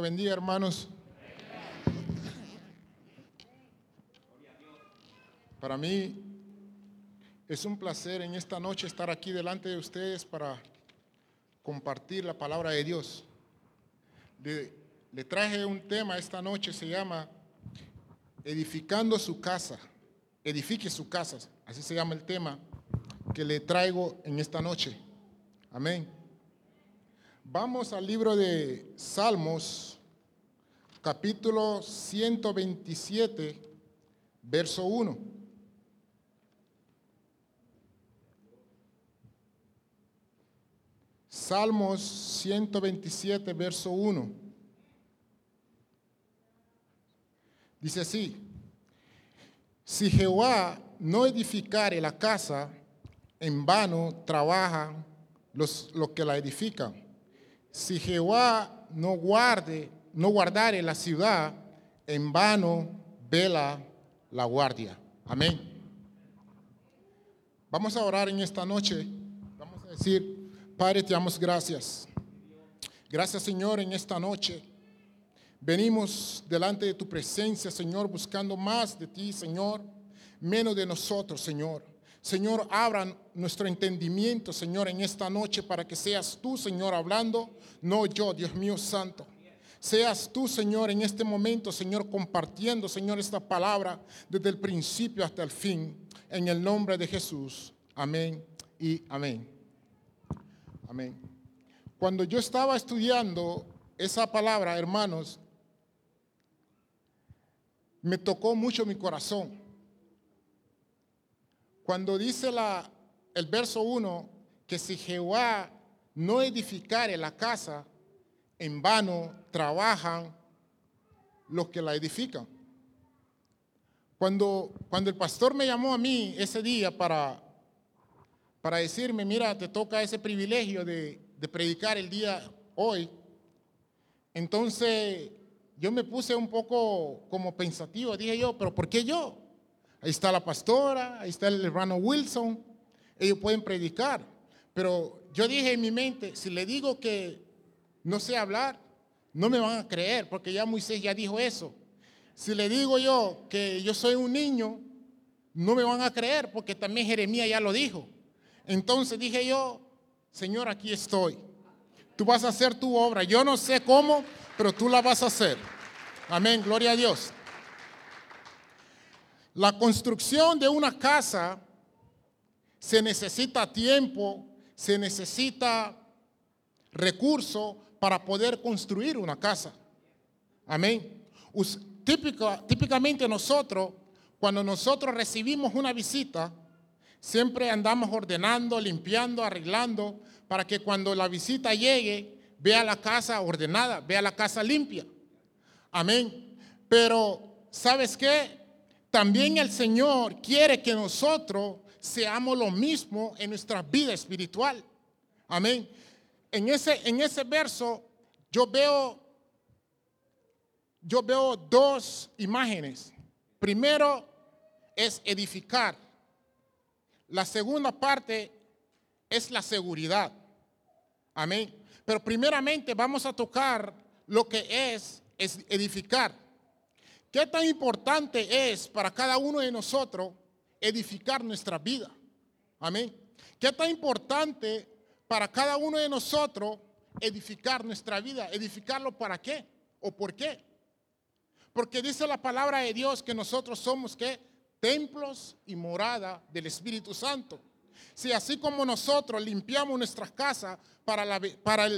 bendiga, hermanos. Para mí es un placer en esta noche estar aquí delante de ustedes para compartir la palabra de Dios. Le, le traje un tema esta noche, se llama Edificando su casa. Edifique su casa, así se llama el tema que le traigo en esta noche. Amén. Vamos al libro de Salmos, capítulo 127, verso 1. Salmos 127, verso 1. Dice así, si Jehová no edificare la casa, en vano trabajan los, los que la edifican. Si Jehová no guarde, no guardare la ciudad, en vano vela la guardia. Amén. Vamos a orar en esta noche. Vamos a decir, Padre, te damos gracias. Gracias, Señor, en esta noche. Venimos delante de tu presencia, Señor, buscando más de ti, Señor, menos de nosotros, Señor. Señor, abran nuestro entendimiento, Señor, en esta noche para que seas tú, Señor, hablando, no yo, Dios mío santo. Seas tú, Señor, en este momento, Señor, compartiendo, Señor, esta palabra desde el principio hasta el fin, en el nombre de Jesús. Amén y amén. Amén. Cuando yo estaba estudiando esa palabra, hermanos, me tocó mucho mi corazón. Cuando dice la, el verso 1 que si Jehová no edificare la casa, en vano trabajan los que la edifican. Cuando, cuando el pastor me llamó a mí ese día para, para decirme, mira, te toca ese privilegio de, de predicar el día hoy, entonces yo me puse un poco como pensativo, dije yo, pero ¿por qué yo? Ahí está la pastora, ahí está el hermano Wilson, ellos pueden predicar, pero yo dije en mi mente, si le digo que no sé hablar, no me van a creer, porque ya Moisés ya dijo eso. Si le digo yo que yo soy un niño, no me van a creer, porque también Jeremías ya lo dijo. Entonces dije yo, Señor, aquí estoy. Tú vas a hacer tu obra. Yo no sé cómo, pero tú la vas a hacer. Amén, gloria a Dios. La construcción de una casa se necesita tiempo, se necesita recurso para poder construir una casa. Amén. típicamente nosotros, cuando nosotros recibimos una visita, siempre andamos ordenando, limpiando, arreglando, para que cuando la visita llegue, vea la casa ordenada, vea la casa limpia. Amén. Pero, ¿sabes qué? También el Señor quiere que nosotros seamos lo mismo en nuestra vida espiritual. Amén. En ese, en ese verso yo veo, yo veo dos imágenes. Primero es edificar. La segunda parte es la seguridad. Amén. Pero primeramente vamos a tocar lo que es, es edificar. ¿Qué tan importante es para cada uno de nosotros edificar nuestra vida? Amén. ¿Qué tan importante para cada uno de nosotros edificar nuestra vida? ¿Edificarlo para qué? ¿O por qué? Porque dice la palabra de Dios que nosotros somos ¿qué? templos y morada del Espíritu Santo. Si así como nosotros limpiamos nuestras casas para, la, para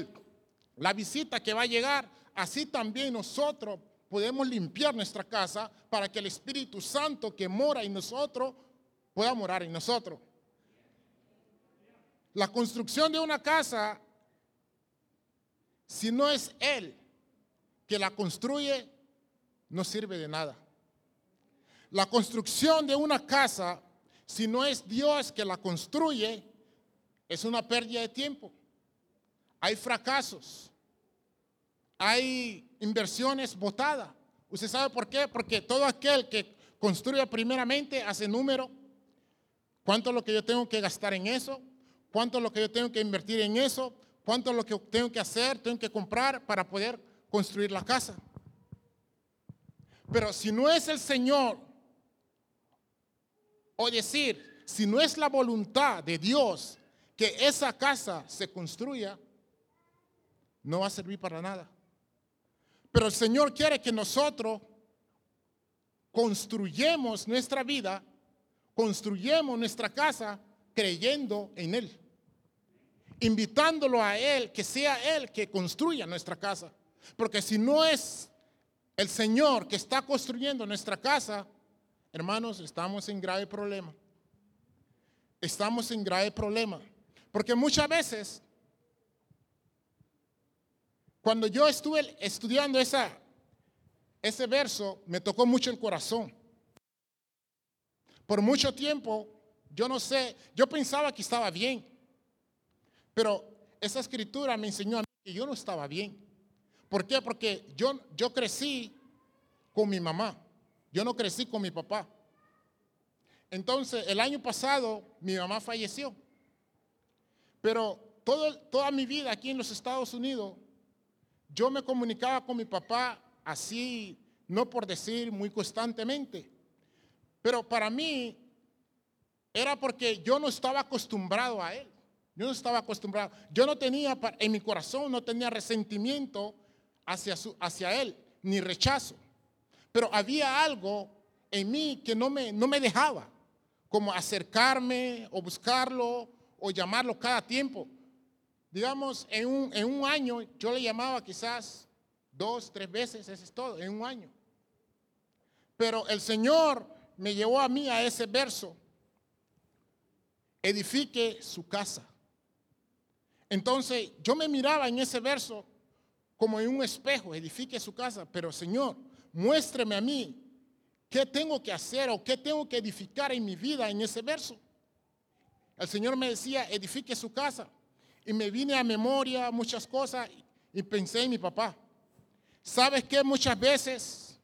la visita que va a llegar, así también nosotros podemos limpiar nuestra casa para que el Espíritu Santo que mora en nosotros pueda morar en nosotros. La construcción de una casa, si no es Él que la construye, no sirve de nada. La construcción de una casa, si no es Dios que la construye, es una pérdida de tiempo. Hay fracasos hay inversiones botadas. ¿Usted sabe por qué? Porque todo aquel que construye primeramente hace número. ¿Cuánto es lo que yo tengo que gastar en eso? ¿Cuánto es lo que yo tengo que invertir en eso? ¿Cuánto es lo que tengo que hacer? Tengo que comprar para poder construir la casa. Pero si no es el Señor, o decir, si no es la voluntad de Dios que esa casa se construya, no va a servir para nada. Pero el Señor quiere que nosotros construyemos nuestra vida, construyemos nuestra casa creyendo en Él, invitándolo a Él, que sea Él que construya nuestra casa. Porque si no es el Señor que está construyendo nuestra casa, hermanos, estamos en grave problema. Estamos en grave problema. Porque muchas veces, cuando yo estuve estudiando esa, ese verso, me tocó mucho el corazón. Por mucho tiempo, yo no sé, yo pensaba que estaba bien. Pero esa escritura me enseñó a mí que yo no estaba bien. ¿Por qué? Porque yo, yo crecí con mi mamá. Yo no crecí con mi papá. Entonces, el año pasado mi mamá falleció. Pero todo, toda mi vida aquí en los Estados Unidos, yo me comunicaba con mi papá así, no por decir muy constantemente. Pero para mí era porque yo no estaba acostumbrado a él. Yo no estaba acostumbrado. Yo no tenía, en mi corazón, no tenía resentimiento hacia, su, hacia él, ni rechazo. Pero había algo en mí que no me, no me dejaba, como acercarme o buscarlo o llamarlo cada tiempo. Digamos, en un, en un año yo le llamaba quizás dos, tres veces, eso es todo, en un año. Pero el Señor me llevó a mí a ese verso, edifique su casa. Entonces yo me miraba en ese verso como en un espejo, edifique su casa, pero Señor, muéstreme a mí qué tengo que hacer o qué tengo que edificar en mi vida en ese verso. El Señor me decía, edifique su casa. Y me vine a memoria muchas cosas y pensé en mi papá. ¿Sabes qué? Muchas veces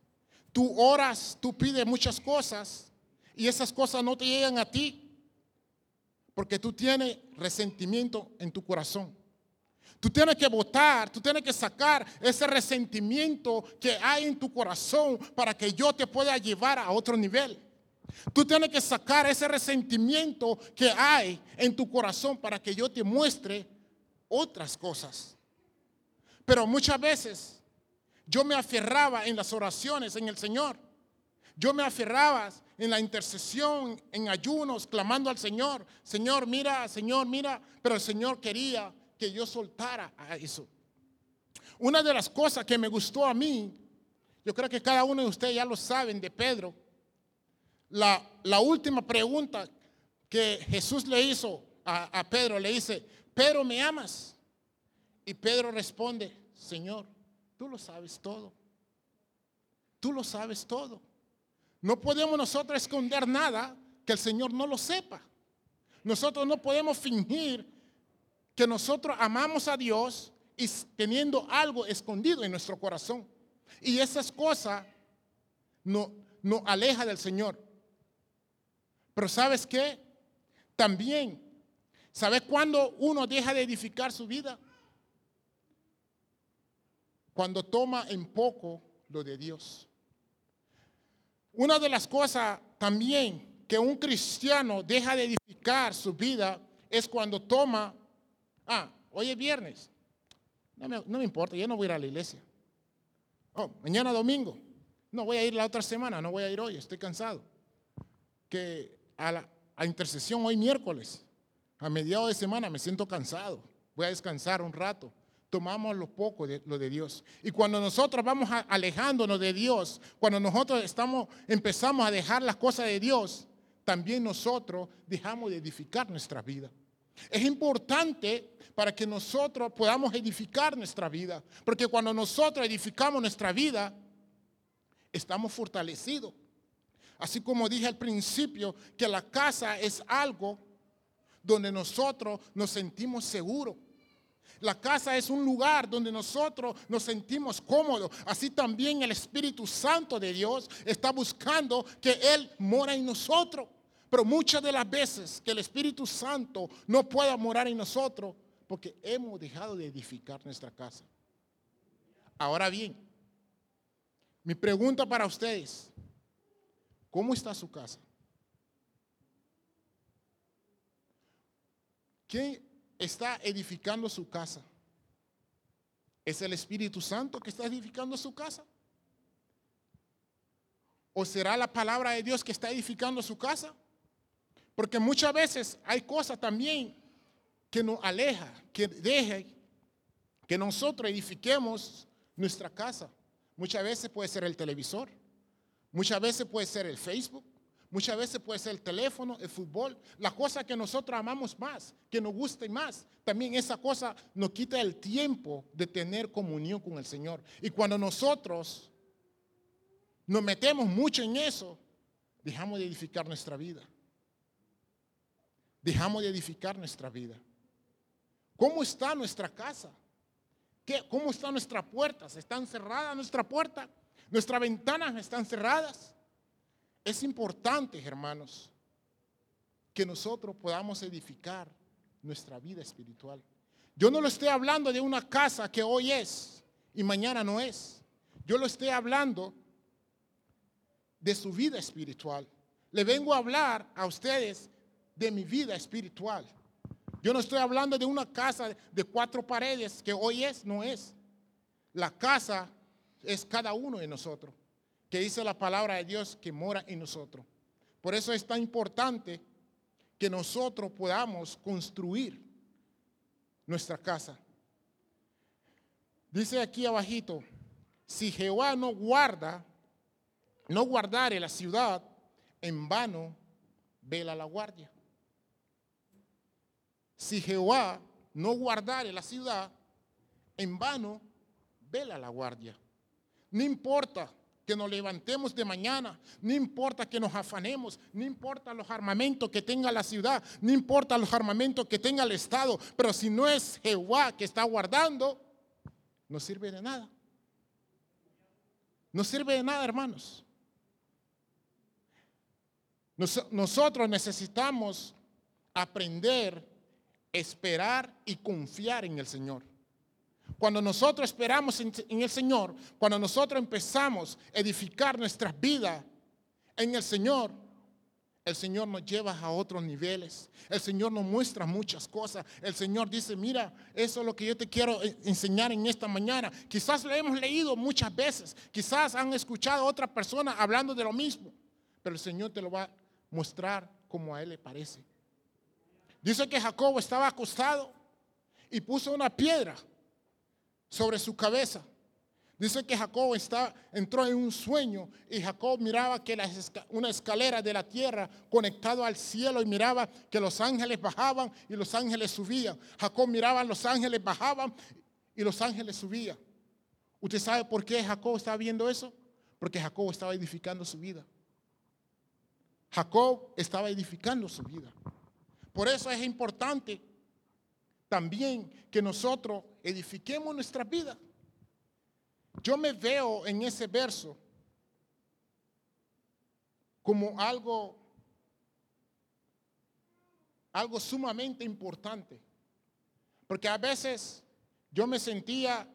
tú oras, tú pides muchas cosas y esas cosas no te llegan a ti porque tú tienes resentimiento en tu corazón. Tú tienes que votar, tú tienes que sacar ese resentimiento que hay en tu corazón para que yo te pueda llevar a otro nivel. Tú tienes que sacar ese resentimiento que hay en tu corazón para que yo te muestre otras cosas. Pero muchas veces yo me aferraba en las oraciones en el Señor. Yo me aferraba en la intercesión, en ayunos, clamando al Señor. Señor, mira, Señor, mira. Pero el Señor quería que yo soltara a eso. Una de las cosas que me gustó a mí, yo creo que cada uno de ustedes ya lo saben de Pedro, la, última pregunta que Jesús le hizo a, a Pedro, le dice, Pedro, ¿me amas? Y Pedro responde, Señor, tú lo sabes todo. Tú lo sabes todo. No podemos nosotros esconder nada que el Señor no lo sepa. Nosotros no podemos fingir que nosotros amamos a Dios y teniendo algo escondido en nuestro corazón. Y esas cosas nos no aleja del Señor. Pero ¿sabes qué? También, ¿sabes cuándo uno deja de edificar su vida? Cuando toma en poco lo de Dios. Una de las cosas también que un cristiano deja de edificar su vida es cuando toma Ah, hoy es viernes. No me, importa, yo no voy a ir a la iglesia. Oh, mañana domingo. No voy a ir la otra semana, no voy a ir hoy, estoy cansado. Que a la intercesión hoy miércoles, a mediados de semana, me siento cansado. Voy a descansar un rato. Tomamos lo poco de lo de Dios. Y cuando nosotros vamos alejándonos de Dios, cuando nosotros estamos, empezamos a dejar las cosas de Dios, también nosotros dejamos de edificar nuestra vida. Es importante para que nosotros podamos edificar nuestra vida. Porque cuando nosotros edificamos nuestra vida, estamos fortalecidos. Así como dije al principio, que la casa es algo donde nosotros nos sentimos seguros. La casa es un lugar donde nosotros nos sentimos cómodos. Así también el Espíritu Santo de Dios está buscando que Él mora en nosotros. Pero muchas de las veces que el Espíritu Santo no pueda morar en nosotros, porque hemos dejado de edificar nuestra casa. Ahora bien, mi pregunta para ustedes, ¿cómo está su casa? ¿Quién está edificando su casa? ¿Es el Espíritu Santo que está edificando su casa? ¿O será la palabra de Dios que está edificando su casa? Porque muchas veces hay cosas también que nos aleja, que deja que nosotros edifiquemos nuestra casa. Muchas veces puede ser el televisor, muchas veces puede ser el Facebook, muchas veces puede ser el teléfono, el fútbol, la cosa que nosotros amamos más, que nos guste más. También esa cosa nos quita el tiempo de tener comunión con el Señor. Y cuando nosotros nos metemos mucho en eso, dejamos de edificar nuestra vida. Dejamos de edificar nuestra vida. ¿Cómo está nuestra casa? ¿Cómo están nuestras puertas? ¿Están cerradas nuestra puerta? ¿Nuestras ventanas están cerradas? Es importante, hermanos, que nosotros podamos edificar nuestra vida espiritual. Yo no lo estoy hablando de una casa que hoy es y mañana no es. Yo lo estoy hablando de su vida espiritual. Le vengo a hablar a ustedes de mi vida espiritual. Yo no estoy hablando de una casa de cuatro paredes que hoy es, no es. La casa es cada uno de nosotros, que dice la palabra de Dios que mora en nosotros. Por eso es tan importante que nosotros podamos construir nuestra casa. Dice aquí abajito, si Jehová no guarda, no guardare la ciudad, en vano vela la guardia. Si Jehová no guardare la ciudad, en vano vela la guardia. No importa que nos levantemos de mañana, no importa que nos afanemos, no importa los armamentos que tenga la ciudad, no importa los armamentos que tenga el Estado, pero si no es Jehová que está guardando, no sirve de nada. No sirve de nada, hermanos. nosotros necesitamos aprender esperar y confiar en el Señor. Cuando nosotros esperamos en, el Señor, cuando nosotros empezamos a edificar nuestras vidas en el Señor, el Señor nos lleva a otros niveles. El Señor nos muestra muchas cosas. El Señor dice, mira, eso es lo que yo te quiero enseñar en esta mañana. Quizás lo hemos leído muchas veces. Quizás han escuchado a otra persona hablando de lo mismo. Pero el Señor te lo va a mostrar como a Él le parece. Dice que Jacob estaba acostado y puso una piedra sobre su cabeza. Dice que Jacob entró en un sueño y Jacob miraba que una escalera de la tierra conectado al cielo y miraba que los ángeles bajaban y los ángeles subían. Jacob miraba los ángeles bajaban y los ángeles subían. ¿Usted sabe por qué Jacob estaba viendo eso? Porque Jacob estaba edificando su vida. Jacob estaba edificando su vida. Por eso es importante también que nosotros edifiquemos nuestra vida. Yo me veo en ese verso como algo algo sumamente importante. Porque a veces yo me sentía,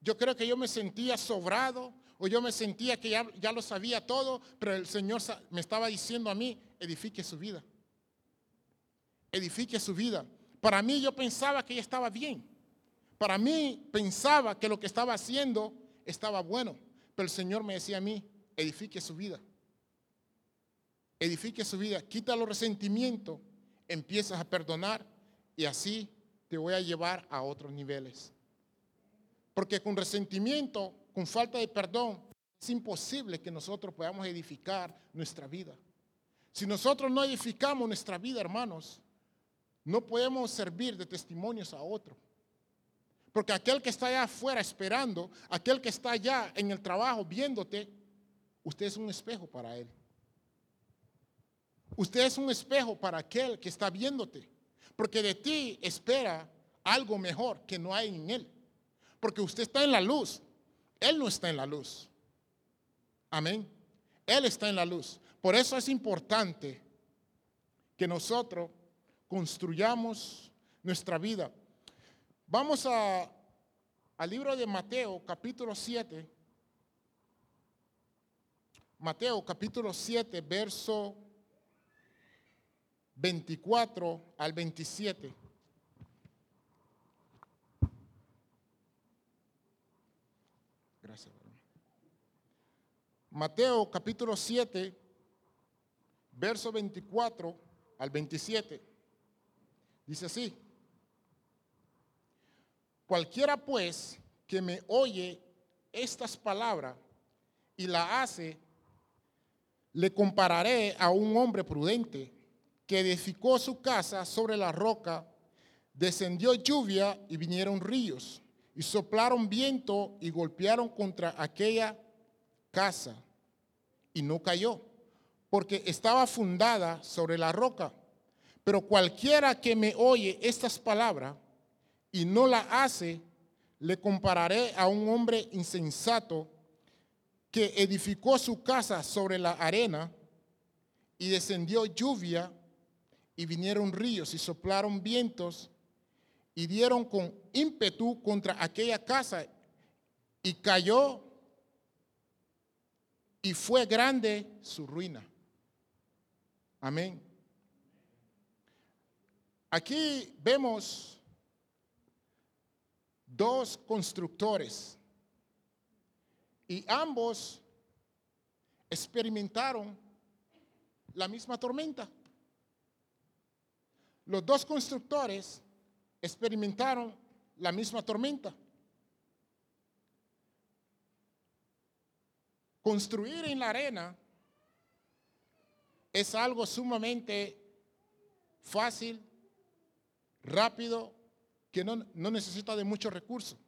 yo creo que yo me sentía sobrado o yo me sentía que ya, ya lo sabía todo, pero el Señor me estaba diciendo a mí, edifique su vida edifique su vida. Para mí yo pensaba que ella estaba bien. Para mí pensaba que lo que estaba haciendo estaba bueno. Pero el Señor me decía a mí, edifique su vida. Edifique su vida. Quita los resentimientos. Empiezas a perdonar y así te voy a llevar a otros niveles. Porque con resentimiento, con falta de perdón, es imposible que nosotros podamos edificar nuestra vida. Si nosotros no edificamos nuestra vida, hermanos, no podemos servir de testimonios a otro. Porque aquel que está allá afuera esperando, aquel que está allá en el trabajo viéndote, usted es un espejo para él. Usted es un espejo para aquel que está viéndote. Porque de ti espera algo mejor que no hay en él. Porque usted está en la luz. Él no está en la luz. Amén. Él está en la luz. Por eso es importante que nosotros construyamos nuestra vida. Vamos a, al libro de Mateo, capítulo 7. Mateo, capítulo 7, verso 24 al 27. Gracias. Mateo, capítulo 7, verso 24 al 27. Dice así. Cualquiera pues que me oye estas palabras y la hace, le compararé a un hombre prudente que edificó su casa sobre la roca, descendió lluvia y vinieron ríos, y soplaron viento y golpearon contra aquella casa, y no cayó, porque estaba fundada sobre la roca. Pero cualquiera que me oye estas palabras y no la hace, le compararé a un hombre insensato que edificó su casa sobre la arena y descendió lluvia y vinieron ríos y soplaron vientos y dieron con ímpetu contra aquella casa y cayó y fue grande su ruina. Amén. Aquí vemos dos constructores y ambos experimentaron la misma tormenta. Los dos constructores experimentaron la misma tormenta. Construir en la arena es algo sumamente fácil, rápido, que no, necesita de muchos recursos.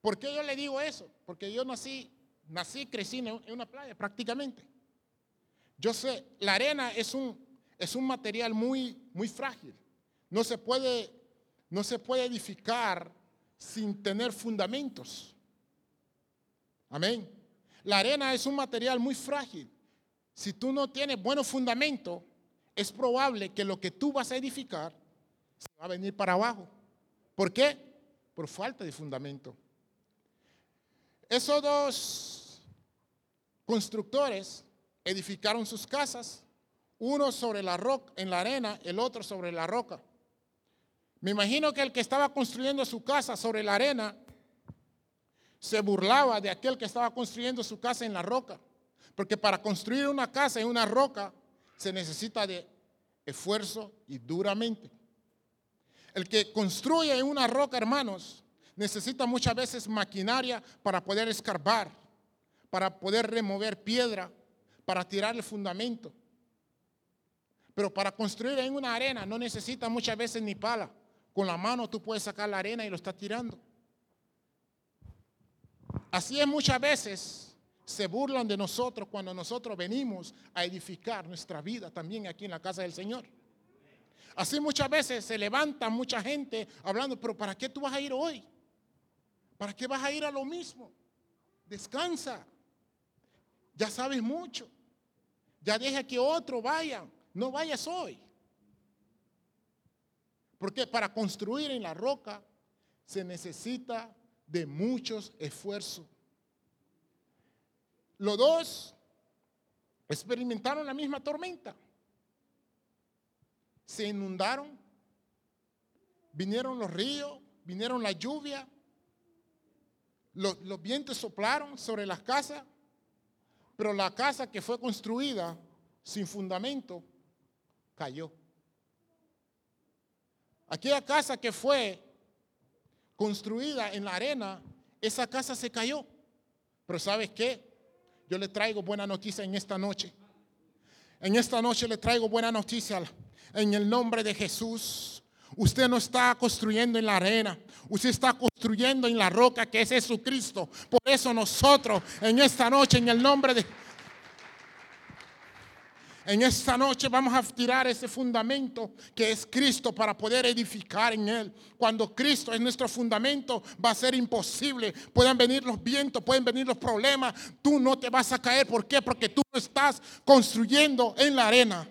¿Por qué yo le digo eso? Porque yo nací, nací, crecí en una playa prácticamente. Yo sé, la arena es un, es un material muy, muy frágil. No se, puede, no se puede edificar sin tener fundamentos. Amén. La arena es un material muy frágil. Si tú no tienes buenos fundamentos, es probable que lo que tú vas a edificar se va a venir para abajo. ¿Por qué? Por falta de fundamento. Esos dos constructores edificaron sus casas, uno sobre la roca, en la arena, el otro sobre la roca. Me imagino que el que estaba construyendo su casa sobre la arena se burlaba de aquel que estaba construyendo su casa en la roca. Porque para construir una casa en una roca se necesita de esfuerzo y duramente. El que construye una roca, hermanos, necesita muchas veces maquinaria para poder escarbar, para poder remover piedra, para tirar el fundamento. Pero para construir en una arena no necesita muchas veces ni pala. Con la mano tú puedes sacar la arena y lo estás tirando. Así es muchas veces se burlan de nosotros cuando nosotros venimos a edificar nuestra vida también aquí en la casa del Señor. Así muchas veces se levanta mucha gente hablando, pero ¿para qué tú vas a ir hoy? ¿Para qué vas a ir a lo mismo? Descansa. Ya sabes mucho. Ya deja que otro vaya. No vayas hoy. Porque para construir en la roca se necesita de muchos esfuerzos. Los dos experimentaron la misma tormenta se inundaron, vinieron los ríos, vinieron la lluvia, los, vientos soplaron sobre las casas, pero la casa que fue construida sin fundamento cayó. Aquella casa que fue construida en la arena, esa casa se cayó. Pero ¿sabes qué? Yo le traigo buena noticia en esta noche. En esta noche le traigo buena noticia en el nombre de Jesús. Usted no está construyendo en la arena, usted está construyendo en la roca que es Jesucristo. Por eso nosotros en esta noche, en el nombre de en esta noche vamos a tirar ese fundamento que es Cristo para poder edificar en Él. Cuando Cristo es nuestro fundamento, va a ser imposible. Pueden venir los vientos, pueden venir los problemas. Tú no te vas a caer. ¿Por qué? Porque tú estás construyendo en la arena.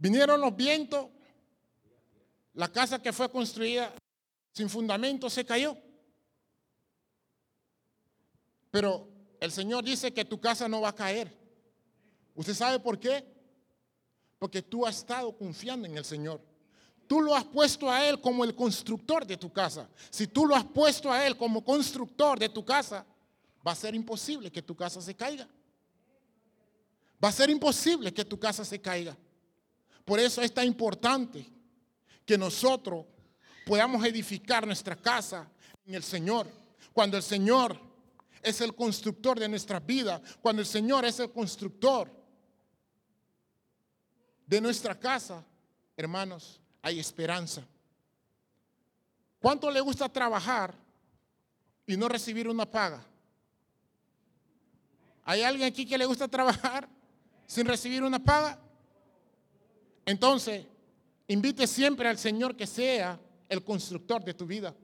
Vinieron los vientos La casa que fue construida sin fundamento se cayó. Pero el Señor dice que tu casa no va a caer. ¿Usted sabe por qué? Porque tú has estado confiando en el Señor. Tú lo has puesto a Él como el constructor de tu casa. Si tú lo has puesto a Él como constructor de tu casa, va a ser imposible que tu casa se caiga. Va a ser imposible que tu casa se caiga. Por eso es tan importante que nosotros podamos edificar nuestra casa en el Señor. Cuando el Señor es el constructor de nuestra vida, cuando el Señor es el constructor de nuestra casa, hermanos, hay esperanza. ¿Cuánto le gusta trabajar y no recibir una paga? ¿Hay alguien aquí que le gusta trabajar sin recibir una paga? Entonces, invite siempre al Señor que sea el constructor de tu vida.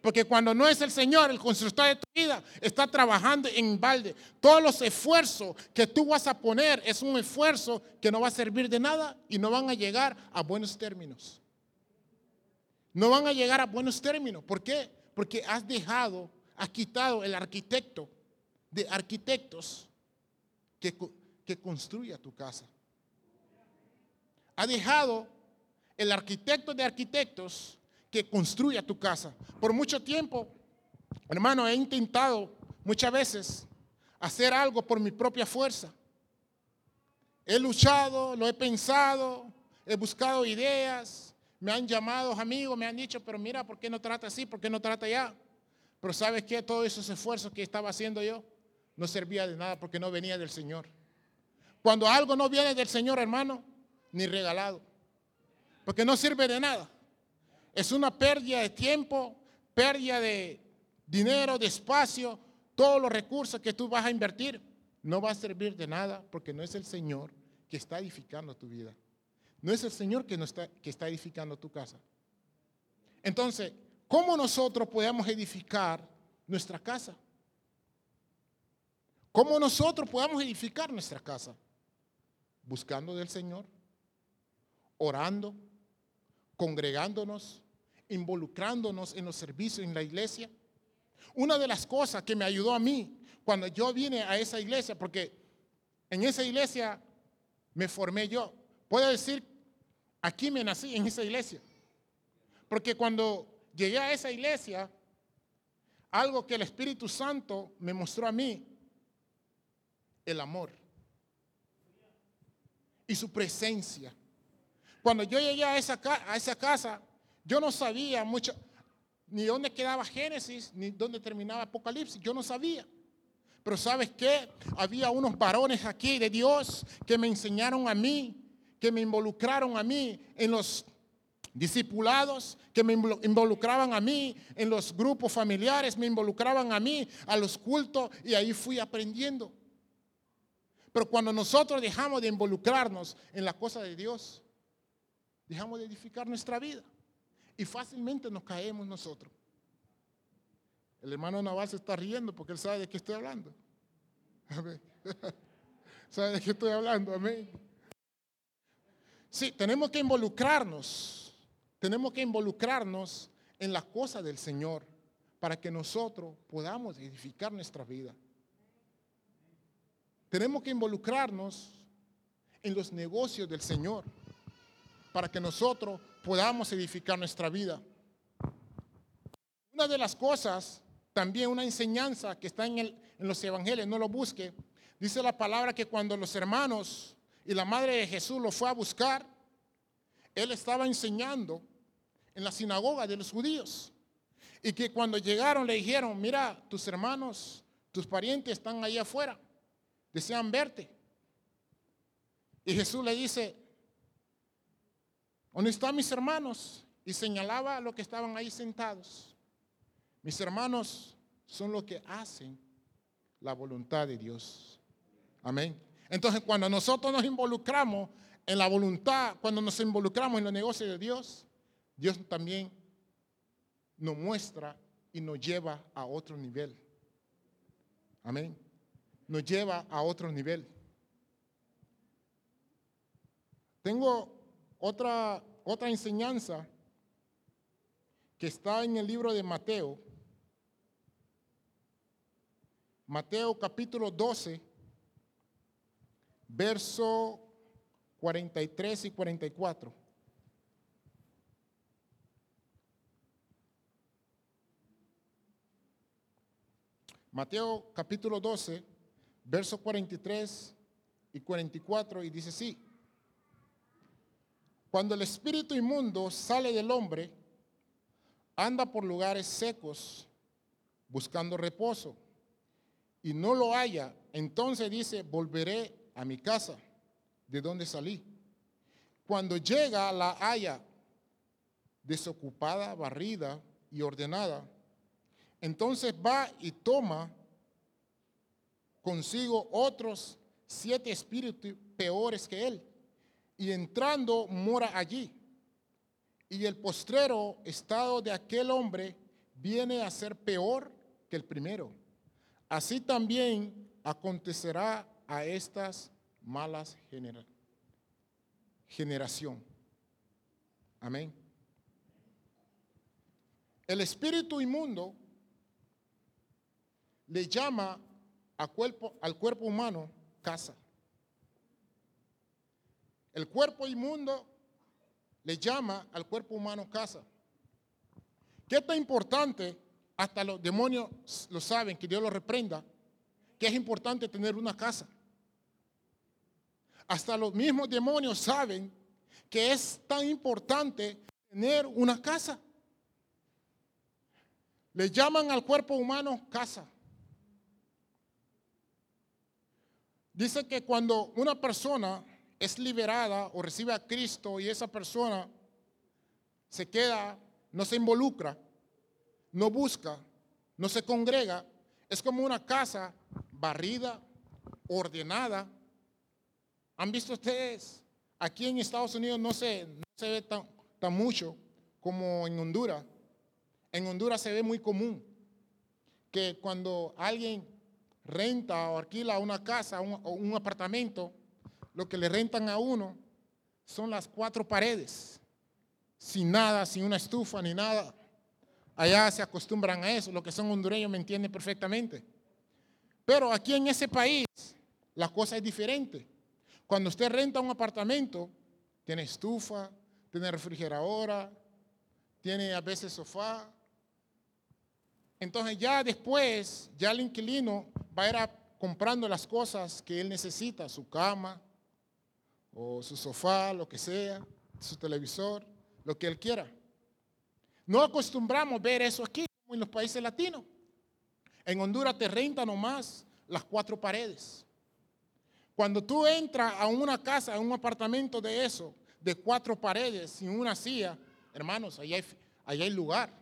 Porque cuando no es el Señor el constructor de tu vida, está trabajando en balde. Todos los esfuerzos que tú vas a poner es un esfuerzo que no va a servir de nada y no van a llegar a buenos términos. No van a llegar a buenos términos. ¿Por qué? Porque has dejado, has quitado el arquitecto de arquitectos que, que construya tu casa. Ha dejado el arquitecto de arquitectos que construya tu casa. Por mucho tiempo, hermano, he intentado muchas veces hacer algo por mi propia fuerza. He luchado, lo he pensado, he buscado ideas, me han llamado amigos, me han dicho, pero mira, ¿por qué no trata así? ¿Por qué no trata ya? Pero ¿sabes qué? Todos esos esfuerzos que estaba haciendo yo no servía de nada porque no venía del Señor. Cuando algo no viene del Señor, hermano, ni regalado. Porque no sirve de nada. Es una pérdida de tiempo, pérdida de dinero, de espacio, todos los recursos que tú vas a invertir. No va a servir de nada porque no es el Señor que está edificando tu vida. No es el Señor que, no está, que está edificando tu casa. Entonces, ¿cómo nosotros podemos edificar nuestra casa? ¿Cómo nosotros podemos edificar nuestra casa? Buscando del Señor, orando, congregándonos, involucrándonos en los servicios en la iglesia. Una de las cosas que me ayudó a mí cuando yo vine a esa iglesia, porque en esa iglesia me formé yo, puedo decir, aquí me nací en esa iglesia. Porque cuando llegué a esa iglesia, algo que el Espíritu Santo me mostró a mí, el amor y su presencia. Cuando yo llegué a esa, a esa casa, yo no sabía mucho, ni dónde quedaba Génesis, ni dónde terminaba Apocalipsis. Yo no sabía. Pero ¿sabes qué? Había unos varones aquí de Dios que me enseñaron a mí, que me involucraron a mí en los discipulados, que me involucraban a mí en los grupos familiares, me involucraban a mí a los cultos y ahí fui aprendiendo. Pero cuando nosotros dejamos de involucrarnos en la cosa de Dios, dejamos de edificar nuestra vida. Y fácilmente nos caemos nosotros. El hermano Naval se está riendo porque él sabe de qué estoy hablando. ¿Sabe de qué estoy hablando? Amén. Sí, tenemos que involucrarnos. Tenemos que involucrarnos en las cosas del Señor para que nosotros podamos edificar nuestra vida. Tenemos que involucrarnos en los negocios del Señor para que nosotros podamos edificar nuestra vida. Una de las cosas, también una enseñanza que está en, los evangelios, no lo busque, dice la palabra que cuando los hermanos y la madre de Jesús lo fue a buscar, él estaba enseñando en la sinagoga de los judíos. Y que cuando llegaron le dijeron, mira, tus hermanos, tus parientes están ahí afuera, desean verte. Y Jesús le dice, ¿Dónde están mis hermanos? Y señalaba a los que estaban ahí sentados. Mis hermanos son los que hacen la voluntad de Dios. Amén. Entonces, cuando nosotros nos involucramos en la voluntad, cuando nos involucramos en los negocios de Dios, Dios también nos muestra y nos lleva a otro nivel. Amén. Nos lleva a otro nivel. Tengo otra, otra enseñanza que está en el libro de Mateo. Mateo capítulo 12, verso 43 y 44. Mateo capítulo 12, verso 43 y 44, y dice así. Cuando el espíritu inmundo sale del hombre, anda por lugares secos buscando reposo y no lo haya. Entonces dice, volveré a mi casa, de donde salí. Cuando llega, la haya desocupada, barrida y ordenada entonces va y toma consigo otros siete espíritus peores que él. Y entrando mora allí. Y el postrero estado de aquel hombre viene a ser peor que el primero. Así también acontecerá a estas malas generación. Amén. El espíritu inmundo le llama cuerpo, al cuerpo humano casa. El cuerpo inmundo le llama al cuerpo humano casa. ¿Qué tan importante? Hasta los demonios lo saben, que Dios lo reprenda, que es importante tener una casa. Hasta los mismos demonios saben que es tan importante tener una casa. Le llaman al cuerpo humano casa. Dice que cuando una persona es liberada o recibe a Cristo y esa persona se queda, no se involucra, no busca, no se congrega, es como una casa barrida, ordenada. ¿Han visto ustedes? Aquí en Estados Unidos no se, no se ve tan, tan mucho como en Honduras. En Honduras se ve muy común que cuando alguien renta o alquila una casa o un apartamento, lo que le rentan a uno son las cuatro paredes, sin nada, sin una estufa ni nada. Allá se acostumbran a eso, lo que son hondureños me entienden perfectamente. Pero aquí en ese país la cosa es diferente. Cuando usted renta un apartamento, tiene estufa, tiene refrigeradora, tiene a veces sofá. Entonces ya después, ya el inquilino va a ir comprando las cosas que él necesita, su cama o su sofá, lo que sea, su televisor, lo que él quiera. No acostumbramos ver eso aquí, como en los países latinos. En Honduras te renta nomás las cuatro paredes. Cuando tú entras a una casa, a un apartamento de eso, de cuatro paredes, sin una silla, hermanos, allá hay, allá hay lugar.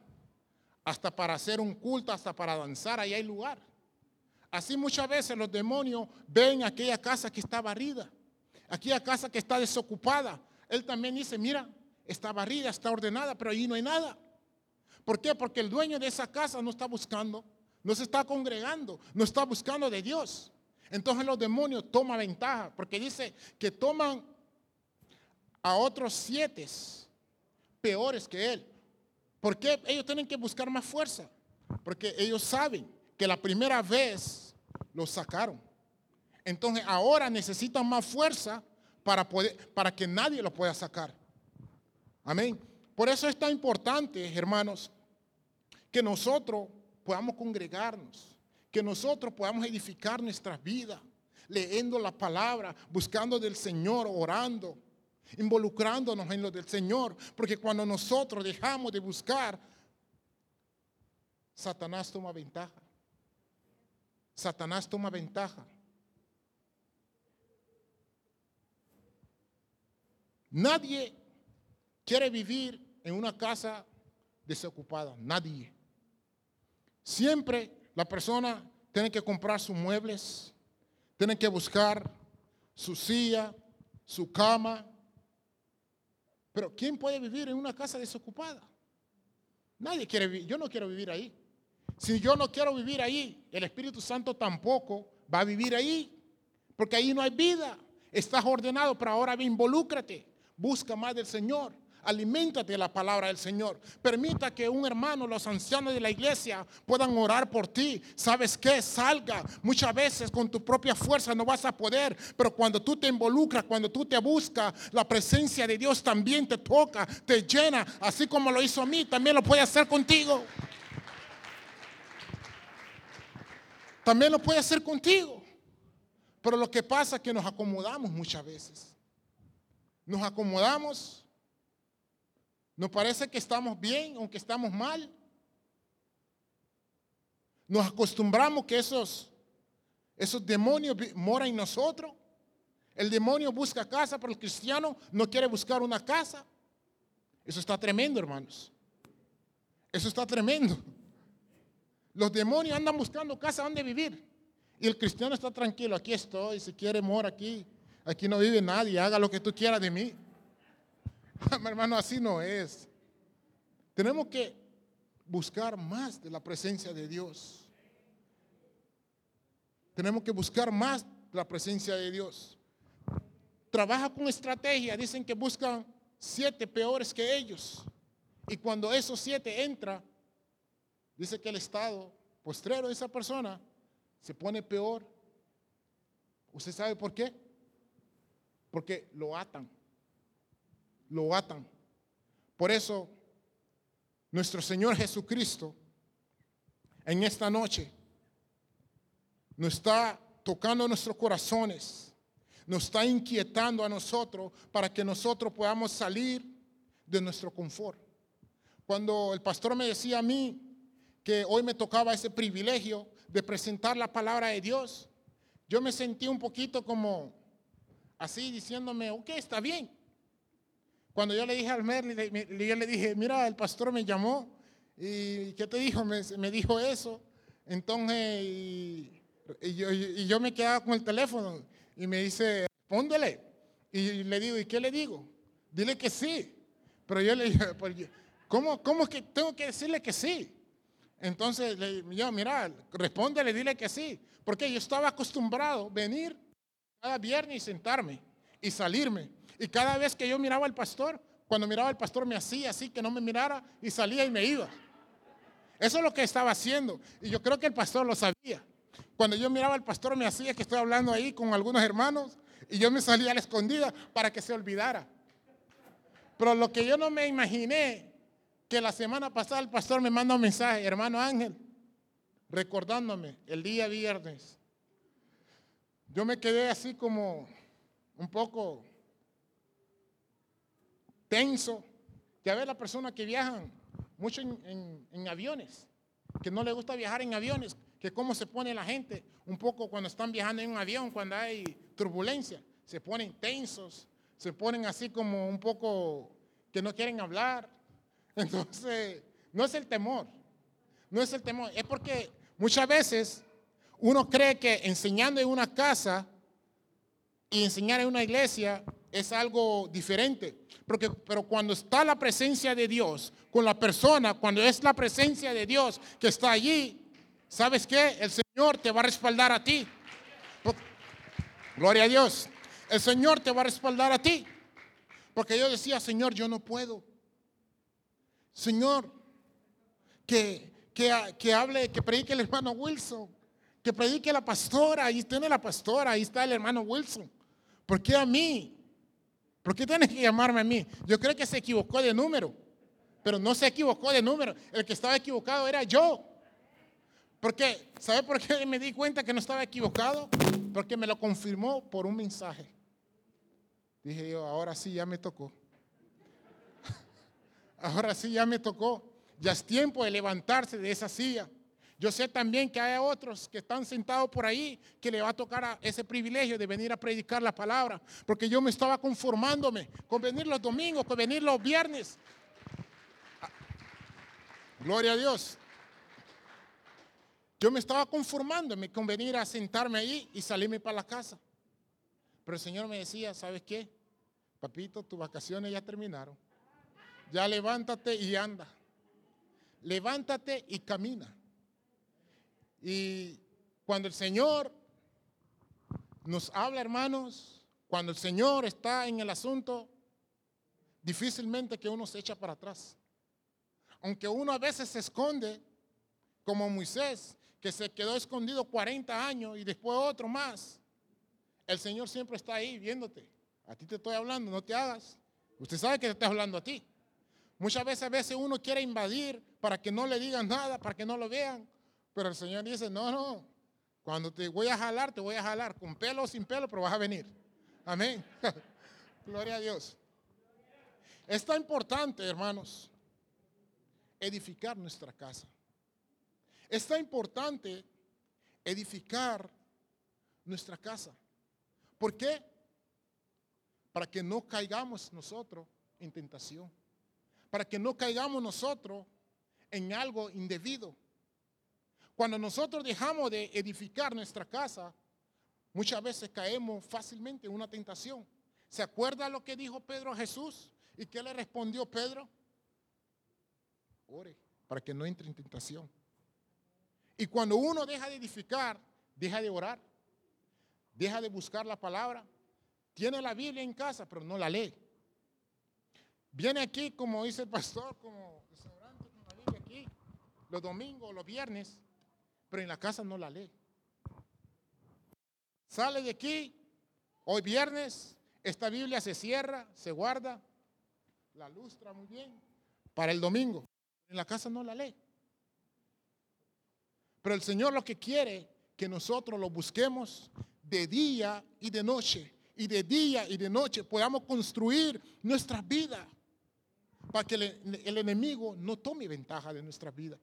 Hasta para hacer un culto, hasta para danzar, allá hay lugar. Así muchas veces los demonios ven aquella casa que está barrida, aquella casa que está desocupada. Él también dice, mira, está barrida, está ordenada, pero allí no hay nada. ¿Por qué? Porque el dueño de esa casa no está buscando, no se está congregando, no está buscando de Dios. Entonces los demonios toman ventaja, porque dice que toman a otros siete peores que él. ¿Por qué ellos tienen que buscar más fuerza? Porque ellos saben que la primera vez lo sacaron. Entonces ahora necesitan más fuerza para, poder, para que nadie lo pueda sacar. Amén. Por eso es tan importante, hermanos, que nosotros podamos congregarnos, que nosotros podamos edificar nuestras vidas, leyendo la palabra, buscando del Señor, orando, involucrándonos en lo del Señor, porque cuando nosotros dejamos de buscar, Satanás toma ventaja. Satanás toma ventaja. Nadie quiere vivir en una casa desocupada, nadie. Siempre la persona tiene que comprar sus muebles, tiene que buscar su silla, su cama. Pero ¿quién puede vivir en una casa desocupada? Nadie quiere vivir, yo no quiero vivir ahí. Si yo no quiero vivir ahí, el Espíritu Santo tampoco va a vivir ahí, porque ahí no hay vida. Estás ordenado, pero ahora involúcrate, busca más del Señor, Aliméntate de la palabra del Señor. Permita que un hermano, los ancianos de la iglesia, puedan orar por ti. ¿Sabes qué? Salga. Muchas veces con tu propia fuerza no vas a poder, pero cuando tú te involucras, cuando tú te buscas, la presencia de Dios también te toca, te llena. Así como lo hizo a mí, también lo puede hacer contigo. También lo puede hacer contigo. Pero lo que pasa es que nos acomodamos muchas veces. Nos acomodamos nos parece que estamos bien, aunque estamos mal. Nos acostumbramos que esos, esos demonios moran en nosotros. El demonio busca casa, pero el cristiano no quiere buscar una casa. Eso está tremendo, hermanos. Eso está tremendo. Los demonios andan buscando casa donde vivir. Y el cristiano está tranquilo. Aquí estoy. Si quiere, mora aquí. Aquí no vive nadie. Haga lo que tú quieras de mí. Hermano, así no es. Tenemos que buscar más de la presencia de Dios. Tenemos que buscar más de la presencia de Dios. Trabaja con estrategia. Dicen que buscan siete peores que ellos. Y cuando esos siete entran, dice que el estado postrero de esa persona se pone peor. ¿Usted sabe por qué? Porque lo atan lo atan. Por eso, nuestro Señor Jesucristo, en esta noche, nos está tocando nuestros corazones, nos está inquietando a nosotros para que nosotros podamos salir de nuestro confort. Cuando el pastor me decía a mí que hoy me tocaba ese privilegio de presentar la palabra de Dios, yo me sentí un poquito como así diciéndome, ok, está bien, cuando yo le dije al Merli, yo le dije, mira, el pastor me llamó y ¿qué te dijo? Me, dijo eso. Entonces, y, yo, me quedaba con el teléfono y me dice, póndele. Y le digo, ¿y qué le digo? Dile que sí. Pero yo le dije, pues, ¿cómo, ¿cómo que tengo que decirle que sí? Entonces, yo, mira, respóndele, dile que sí. Porque yo estaba acostumbrado a venir cada viernes y sentarme y salirme. Y cada vez que yo miraba al pastor, cuando miraba al pastor me hacía así, que no me mirara y salía y me iba. Eso es lo que estaba haciendo. Y yo creo que el pastor lo sabía. Cuando yo miraba al pastor me hacía que estoy hablando ahí con algunos hermanos y yo me salía a la escondida para que se olvidara. Pero lo que yo no me imaginé, que la semana pasada el pastor me manda un mensaje, hermano Ángel, recordándome el día viernes. Yo me quedé así como un poco tenso. Ya ve las personas que viajan mucho en, aviones, que no les gusta viajar en aviones, que cómo se pone la gente un poco cuando están viajando en un avión, cuando hay turbulencia, se ponen tensos, se ponen así como un poco que no quieren hablar. Entonces, no es el temor, no es el temor, es porque muchas veces uno cree que enseñando en una casa y enseñar en una iglesia es algo diferente. Porque, pero cuando está la presencia de Dios con la persona, cuando es la presencia de Dios que está allí, ¿sabes qué? El Señor te va a respaldar a ti. Gloria a Dios. El Señor te va a respaldar a ti. Porque yo decía, Señor, yo no puedo. Señor, que, que, que hable, que predique el hermano Wilson. Que predique la pastora. Ahí tiene la pastora. Ahí está el hermano Wilson. ¿Por qué a mí? ¿Por qué tienes que llamarme a mí? Yo creo que se equivocó de número, pero no se equivocó de número. El que estaba equivocado era yo. Porque, ¿sabe por qué me di cuenta que no estaba equivocado? Porque me lo confirmó por un mensaje. Dije yo, ahora sí ya me tocó. ahora sí ya me tocó. Ya es tiempo de levantarse de esa silla. Yo sé también que hay otros que están sentados por ahí que le va a tocar ese privilegio de venir a predicar la palabra, porque yo me estaba conformándome con venir los domingos, con venir los viernes. Gloria a Dios. Yo me estaba conformándome con venir a sentarme ahí y salirme para la casa. Pero el Señor me decía, ¿sabes qué? Papito, tus vacaciones ya terminaron. Ya levántate y anda. Levántate y camina. Y cuando el Señor nos habla, hermanos, cuando el Señor está en el asunto, difícilmente que uno se echa para atrás. Aunque uno a veces se esconde, como Moisés, que se quedó escondido 40 años y después otro más. El Señor siempre está ahí viéndote. A ti te estoy hablando, no te hagas. Usted sabe que te está hablando a ti. Muchas veces, a veces uno quiere invadir para que no le digan nada, para que no lo vean. Pero el Señor dice, no, no. Cuando te voy a jalar, te voy a jalar. Con pelo o sin pelo, pero vas a venir. Amén. Gloria a Dios. Está importante, hermanos, edificar nuestra casa. Está importante edificar nuestra casa. ¿Por qué? Para que no caigamos nosotros en tentación. Para que no caigamos nosotros en algo indebido. Cuando nosotros dejamos de edificar nuestra casa, muchas veces caemos fácilmente en una tentación. ¿Se acuerda lo que dijo Pedro a Jesús? ¿Y qué le respondió Pedro? Ore para que no entre en tentación. Y cuando uno deja de edificar, deja de orar, deja de buscar la palabra, tiene la Biblia en casa, pero no la lee. Viene aquí, como dice el pastor, como restaurante con la Biblia aquí, los domingos, los viernes, pero en la casa no la lee. Sale de aquí, hoy viernes, esta Biblia se cierra, se guarda, la lustra muy bien para el domingo. En la casa no la lee. Pero el Señor lo que quiere que nosotros lo busquemos de día y de noche. Y de día y de noche podamos construir nuestra vida para que el, el enemigo no tome ventaja de nuestra vida.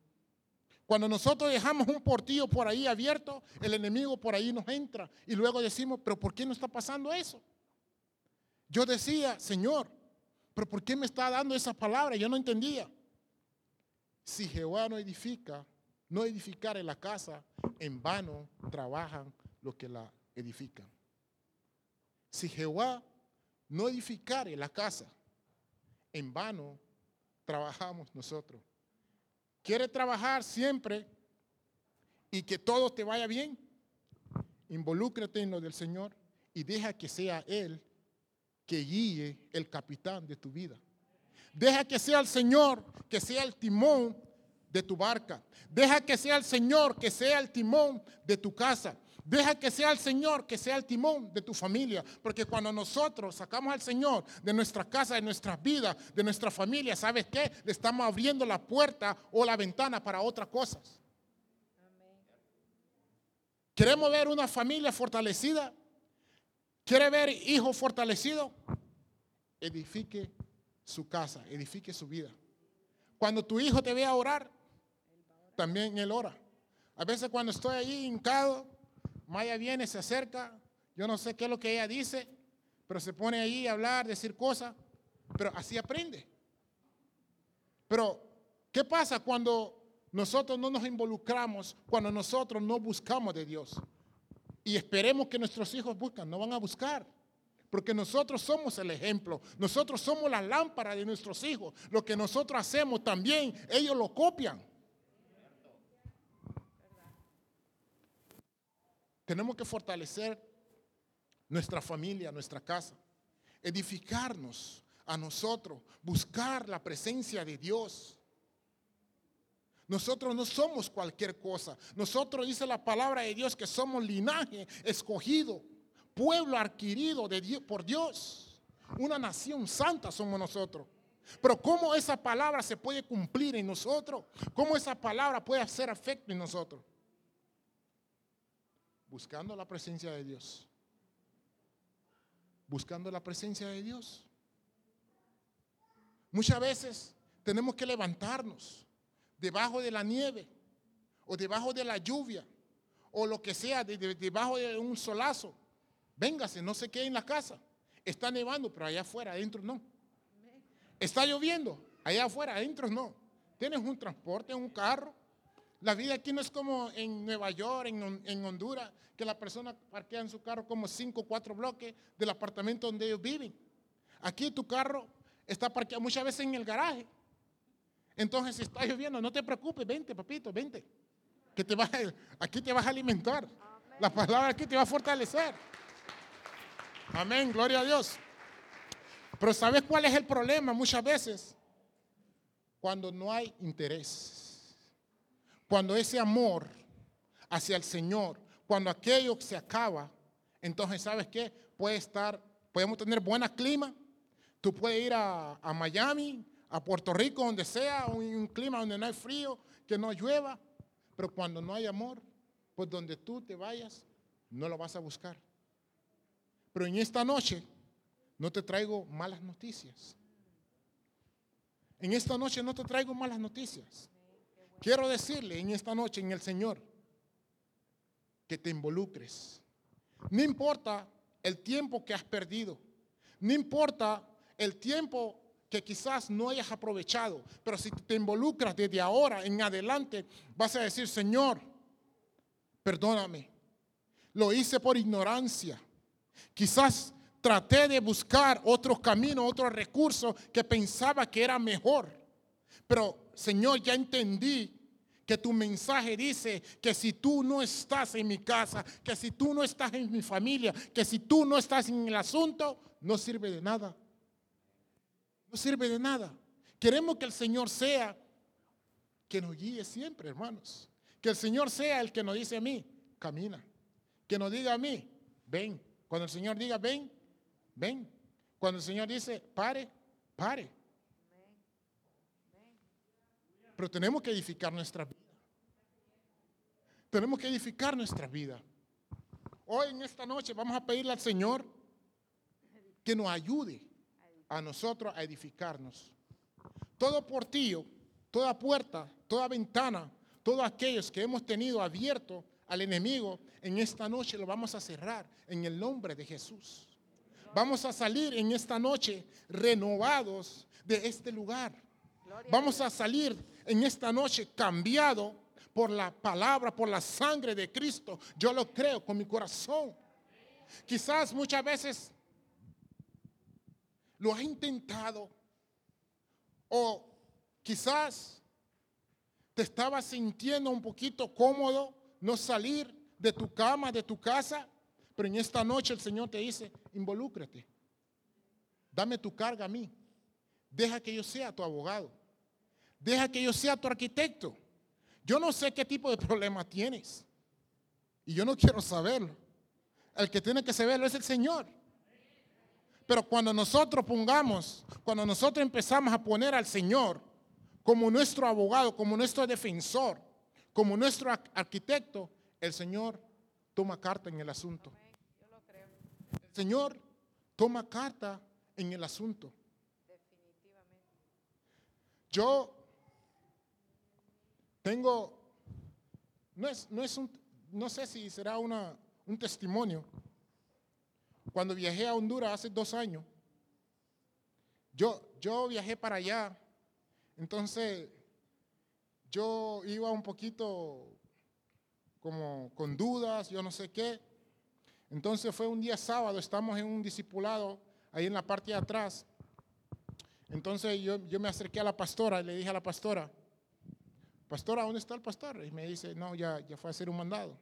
Cuando nosotros dejamos un portillo por ahí abierto, el enemigo por ahí nos entra y luego decimos, pero ¿por qué no está pasando eso? Yo decía, Señor, pero ¿por qué me está dando esa palabra? Yo no entendía. Si Jehová no edifica, no edificar la casa, en vano trabajan los que la edifican. Si Jehová no edificar en la casa, en vano trabajamos nosotros. ¿Quiere trabajar siempre y que todo te vaya bien? Involúcrate en lo del Señor y deja que sea Él que guíe el capitán de tu vida. Deja que sea el Señor, que sea el timón de tu barca. Deja que sea el Señor, que sea el timón de tu casa. Deja que sea el Señor, que sea el timón de tu familia. Porque cuando nosotros sacamos al Señor de nuestra casa, de nuestras vidas, de nuestra familia, ¿sabes qué? Le estamos abriendo la puerta o la ventana para otras cosas. Queremos ver una familia fortalecida. ¿Quiere ver hijo fortalecido? Edifique su casa, edifique su vida. Cuando tu hijo te vea orar, también él ora. A veces cuando estoy ahí hincado, Maya viene, se acerca, yo no sé qué es lo que ella dice, pero se pone ahí a hablar, decir cosas, pero así aprende. Pero, ¿qué pasa cuando nosotros no nos involucramos, cuando nosotros no buscamos de Dios? y esperemos que nuestros hijos buscan, no van a buscar. Porque nosotros somos el ejemplo, nosotros somos la lámpara de nuestros hijos. Lo que nosotros hacemos también, ellos lo copian. Tenemos que fortalecer nuestra familia, nuestra casa, edificarnos a nosotros, buscar la presencia de Dios. Nosotros no somos cualquier cosa. Nosotros dice la palabra de Dios que somos linaje escogido, pueblo adquirido de por Dios. Una nación santa somos nosotros. Pero ¿cómo esa palabra se puede cumplir en nosotros? ¿Cómo esa palabra puede hacer efecto en nosotros? Buscando la presencia de Dios. Buscando la presencia de Dios. Muchas veces tenemos que levantarnos debajo de la nieve o debajo de la lluvia o lo que sea, debajo de un solazo. Véngase, no se quede en la casa. Está nevando, pero allá afuera, adentro no. Está lloviendo, allá afuera, adentro no. Tienes un transporte, un carro. La vida aquí no es como en Nueva York, en, en Honduras, que la persona parquea en su carro como cinco o cuatro bloques del apartamento donde ellos viven. Aquí tu carro está parqueado muchas veces en el garaje. Entonces, si está lloviendo, no te preocupes, vente, papito, vente. Que te vas, aquí te vas a alimentar. La palabra aquí te va a fortalecer. Amén, gloria a Dios. Pero ¿sabes cuál es el problema muchas veces? Cuando no hay interés. Cuando ese amor hacia el Señor, cuando aquello se acaba, entonces ¿sabes qué? Puede estar, podemos tener buen clima. Tú puedes ir a, Miami, a Puerto Rico, donde sea, un, un clima donde no hay frío, que no llueva. Pero cuando no hay amor, pues donde tú te vayas, no lo vas a buscar. Pero en esta noche no te traigo malas noticias. En esta noche no te traigo malas noticias. Quiero decirle en esta noche en el Señor que te involucres. No importa el tiempo que has perdido. No importa el tiempo que quizás no hayas aprovechado. Pero si te involucras desde ahora en adelante, vas a decir, Señor, perdóname. Lo hice por ignorancia. Quizás traté de buscar otros caminos, otros recursos que pensaba que era mejor. Pero, Señor, ya entendí que tu mensaje dice que si tú no estás en mi casa, que si tú no estás en mi familia, que si tú no estás en el asunto, no sirve de nada. No sirve de nada. Queremos que el Señor sea que nos guíe siempre, hermanos. Que el Señor sea el que nos dice a mí, camina. Que nos diga a mí, ven. Cuando el Señor diga, ven, ven. Cuando el Señor dice, pare, pare. Pero tenemos que edificar nuestra vida. Tenemos que edificar nuestra vida. Hoy en esta noche vamos a pedirle al Señor que nos ayude a nosotros a edificarnos. Todo portillo, toda puerta, toda ventana, todos aquellos que hemos tenido abierto al enemigo, en esta noche lo vamos a cerrar en el nombre de Jesús. Vamos a salir en esta noche renovados de este lugar. Vamos a salir en esta noche cambiado por la palabra, por la sangre de Cristo. Yo lo creo con mi corazón. Quizás muchas veces lo has intentado o quizás te estabas sintiendo un poquito cómodo no salir de tu cama, de tu casa, pero en esta noche el Señor te dice, involúcrate, dame tu carga a mí, deja que yo sea tu abogado, deja que yo sea tu arquitecto. Yo no sé qué tipo de problema tienes y yo no quiero saberlo. El que tiene que saberlo es el Señor. Pero cuando nosotros pongamos, cuando nosotros empezamos a poner al Señor como nuestro abogado, como nuestro defensor, como nuestro arquitecto, el Señor toma carta en el asunto. El Señor toma carta en el asunto. Yo tengo, no es, no es un, no sé si será una, un testimonio, cuando viajé a Honduras hace dos años, yo, yo viajé para allá, entonces yo iba un poquito como con dudas, yo no sé qué. Entonces fue un día sábado, estamos en un discipulado ahí en la parte de atrás. Entonces yo, yo me acerqué a la pastora y le dije a la pastora, pastora, ¿dónde está el pastor? Y me dice, no, ya, ya fue a hacer un mandado.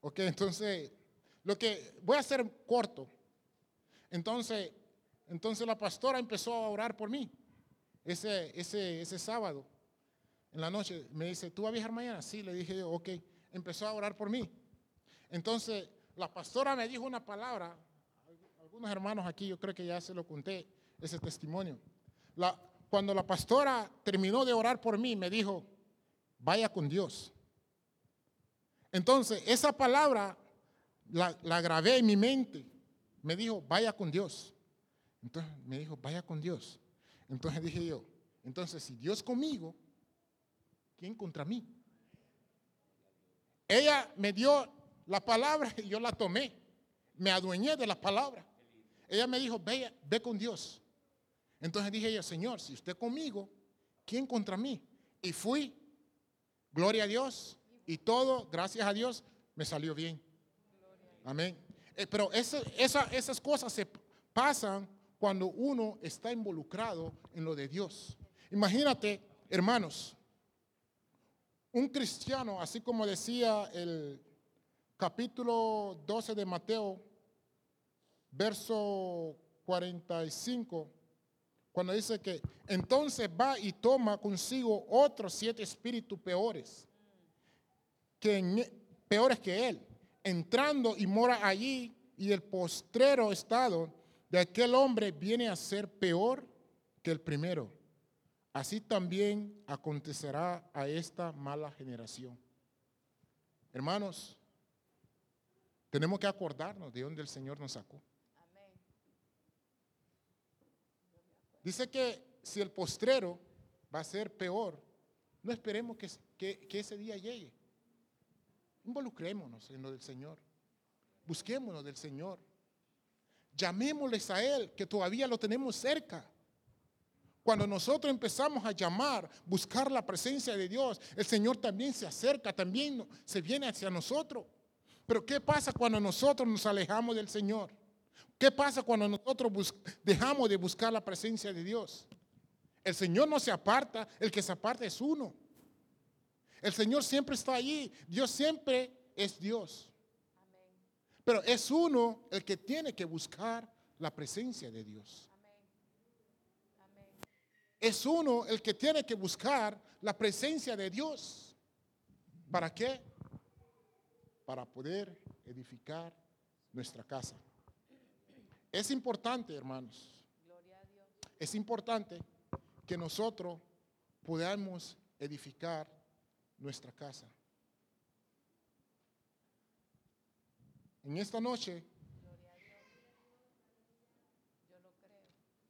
Ok, entonces, lo que voy a hacer corto. Entonces, entonces la pastora empezó a orar por mí ese, ese, ese sábado en la noche. Me dice, ¿tú vas a viajar mañana? Sí, le dije yo, ok. Empezó a orar por mí. Entonces, la pastora me dijo una palabra. Algunos hermanos aquí, yo creo que ya se lo conté, ese testimonio. La, cuando la pastora terminó de orar por mí, me dijo, vaya con Dios. Entonces, esa palabra la, grabé en mi mente me dijo, vaya con Dios. Entonces me dijo, vaya con Dios. Entonces dije yo, entonces si Dios conmigo, ¿quién contra mí? Ella me dio la palabra y yo la tomé. Me adueñé de la palabra. Ella me dijo, ve, ve con Dios. Entonces dije yo, Señor, si usted conmigo, ¿quién contra mí? Y fui, gloria a Dios, y todo, gracias a Dios, me salió bien. Amén. Eh, pero esas cosas se pasan cuando uno está involucrado en lo de Dios. Imagínate, hermanos, un cristiano, así como decía el capítulo 12 de Mateo, verso 45, cuando dice que entonces va y toma consigo otros siete espíritus peores, que e, peores que él, entrando y mora allí, y el postrero estado de aquel hombre viene a ser peor que el primero. Así también acontecerá a esta mala generación. Hermanos, tenemos que acordarnos de dónde el Señor nos sacó. Dice que si el postrero va a ser peor, no esperemos que, ese día llegue. Involucrémonos en lo del Señor. Busquémonos del Señor. Llamémosles a Él, que todavía lo tenemos cerca. Cuando nosotros empezamos a llamar, buscar la presencia de Dios, el Señor también se acerca, también se viene hacia nosotros. Pero ¿qué pasa cuando nosotros nos alejamos del Señor? ¿Qué pasa cuando nosotros dejamos de buscar la presencia de Dios? El Señor no se aparta, el que se aparta es uno. El Señor siempre está allí, Dios siempre es Dios. Pero es uno el que tiene que buscar la presencia de Dios. Es uno el que tiene que buscar la presencia de Dios. ¿Para qué? Para poder edificar nuestra casa. Es importante, hermanos. Es importante que nosotros podamos edificar nuestra casa. En esta noche,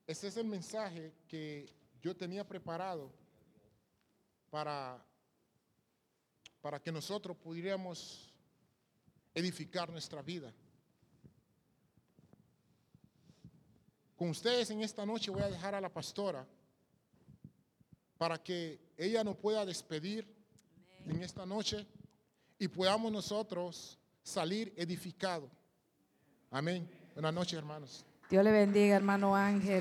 ese es el mensaje que yo tenía preparado para, para que nosotros pudiéramos edificar nuestra vida. Con ustedes en esta noche voy a dejar a la pastora para que ella nos pueda despedir en esta noche y podamos nosotros salir edificados. Amén. Buenas noches, hermanos. Dios le bendiga, hermano Ángel.